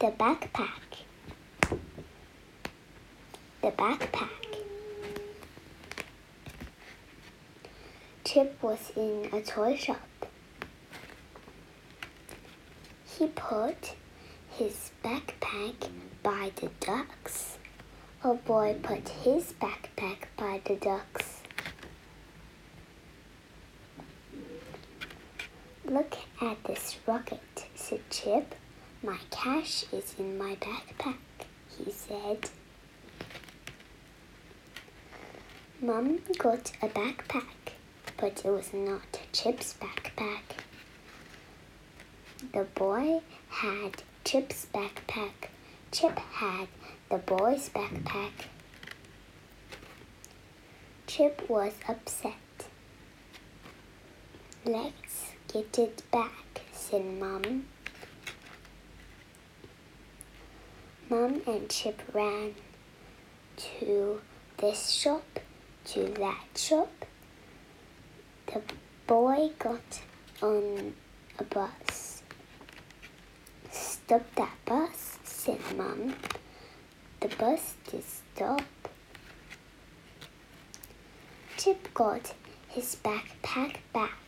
The backpack. The backpack. Chip was in a toy shop. He put his backpack by the ducks. A boy put his backpack by the ducks. Look at this rocket, said Chip. My cash is in my backpack, he said. Mum got a backpack, but it was not Chip's backpack. The boy had Chip's backpack. Chip had the boy's backpack. Chip was upset. Let's get it back, said Mum. Mum and Chip ran to this shop, to that shop. The boy got on a bus. Stop that bus, said Mom. The bus did stop. Chip got his backpack back.